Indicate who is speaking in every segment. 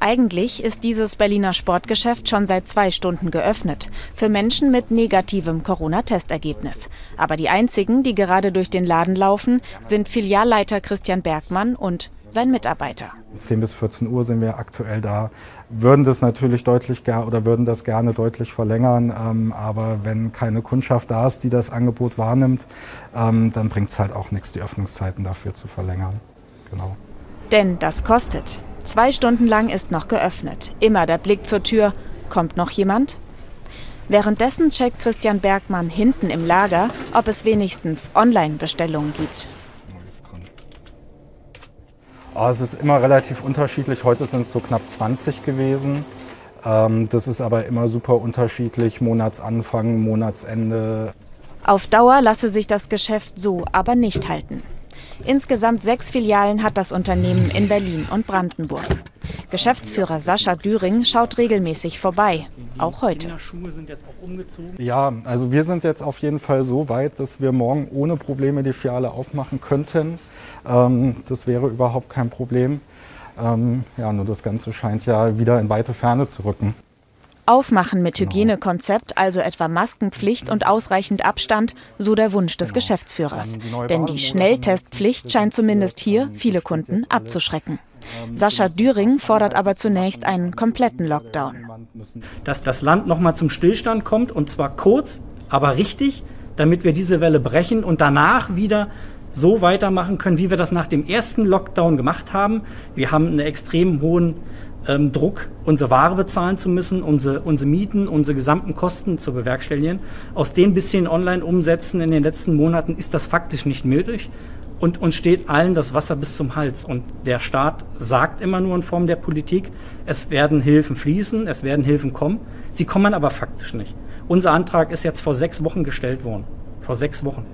Speaker 1: Eigentlich ist dieses Berliner Sportgeschäft schon seit zwei Stunden geöffnet. Für Menschen mit negativem Corona-Testergebnis. Aber die einzigen, die gerade durch den Laden laufen, sind Filialleiter Christian Bergmann und sein Mitarbeiter.
Speaker 2: 10 bis 14 Uhr sind wir aktuell da. Würden das natürlich deutlich oder würden das gerne deutlich verlängern. Ähm, aber wenn keine Kundschaft da ist, die das Angebot wahrnimmt, ähm, dann bringt es halt auch nichts, die Öffnungszeiten dafür zu verlängern.
Speaker 1: Genau. Denn das kostet. Zwei Stunden lang ist noch geöffnet. Immer der Blick zur Tür. Kommt noch jemand? Währenddessen checkt Christian Bergmann hinten im Lager, ob es wenigstens Online-Bestellungen gibt.
Speaker 2: Oh, es ist immer relativ unterschiedlich. Heute sind es so knapp 20 gewesen. Ähm, das ist aber immer super unterschiedlich. Monatsanfang, Monatsende.
Speaker 1: Auf Dauer lasse sich das Geschäft so aber nicht halten. Insgesamt sechs Filialen hat das Unternehmen in Berlin und Brandenburg. Geschäftsführer Sascha Düring schaut regelmäßig vorbei, auch heute.
Speaker 2: Ja, also wir sind jetzt auf jeden Fall so weit, dass wir morgen ohne Probleme die Filiale aufmachen könnten. Ähm, das wäre überhaupt kein Problem. Ähm, ja, nur das Ganze scheint ja wieder in weite Ferne zu rücken.
Speaker 1: Aufmachen mit genau. Hygienekonzept, also etwa Maskenpflicht und ausreichend Abstand, so der Wunsch des genau. Geschäftsführers. Denn die Schnelltestpflicht scheint zumindest hier viele Kunden abzuschrecken. Ähm, Sascha Düring fordert aber zunächst einen kompletten Lockdown.
Speaker 3: Dass das Land nochmal zum Stillstand kommt und zwar kurz, aber richtig, damit wir diese Welle brechen und danach wieder so weitermachen können, wie wir das nach dem ersten Lockdown gemacht haben. Wir haben einen extrem hohen ähm, Druck, unsere Ware bezahlen zu müssen, unsere, unsere Mieten, unsere gesamten Kosten zu bewerkstelligen. Aus den bisschen Online-Umsätzen in den letzten Monaten ist das faktisch nicht möglich und uns steht allen das Wasser bis zum Hals. Und der Staat sagt immer nur in Form der Politik, es werden Hilfen fließen, es werden Hilfen kommen. Sie kommen aber faktisch nicht. Unser Antrag ist jetzt vor sechs Wochen gestellt worden. Vor sechs Wochen.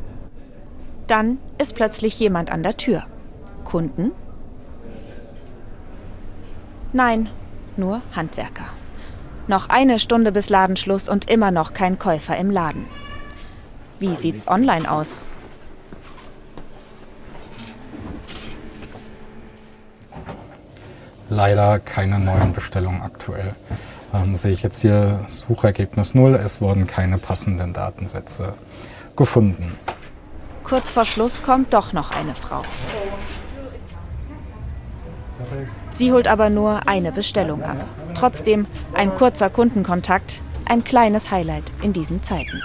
Speaker 1: Dann ist plötzlich jemand an der Tür. Kunden? Nein, nur Handwerker. Noch eine Stunde bis Ladenschluss und immer noch kein Käufer im Laden. Wie sieht's online aus?
Speaker 2: Leider keine neuen Bestellungen aktuell. Ähm, sehe ich jetzt hier Suchergebnis 0. Es wurden keine passenden Datensätze gefunden.
Speaker 1: Kurz vor Schluss kommt doch noch eine Frau. Sie holt aber nur eine Bestellung ab. Trotzdem ein kurzer Kundenkontakt, ein kleines Highlight in diesen Zeiten.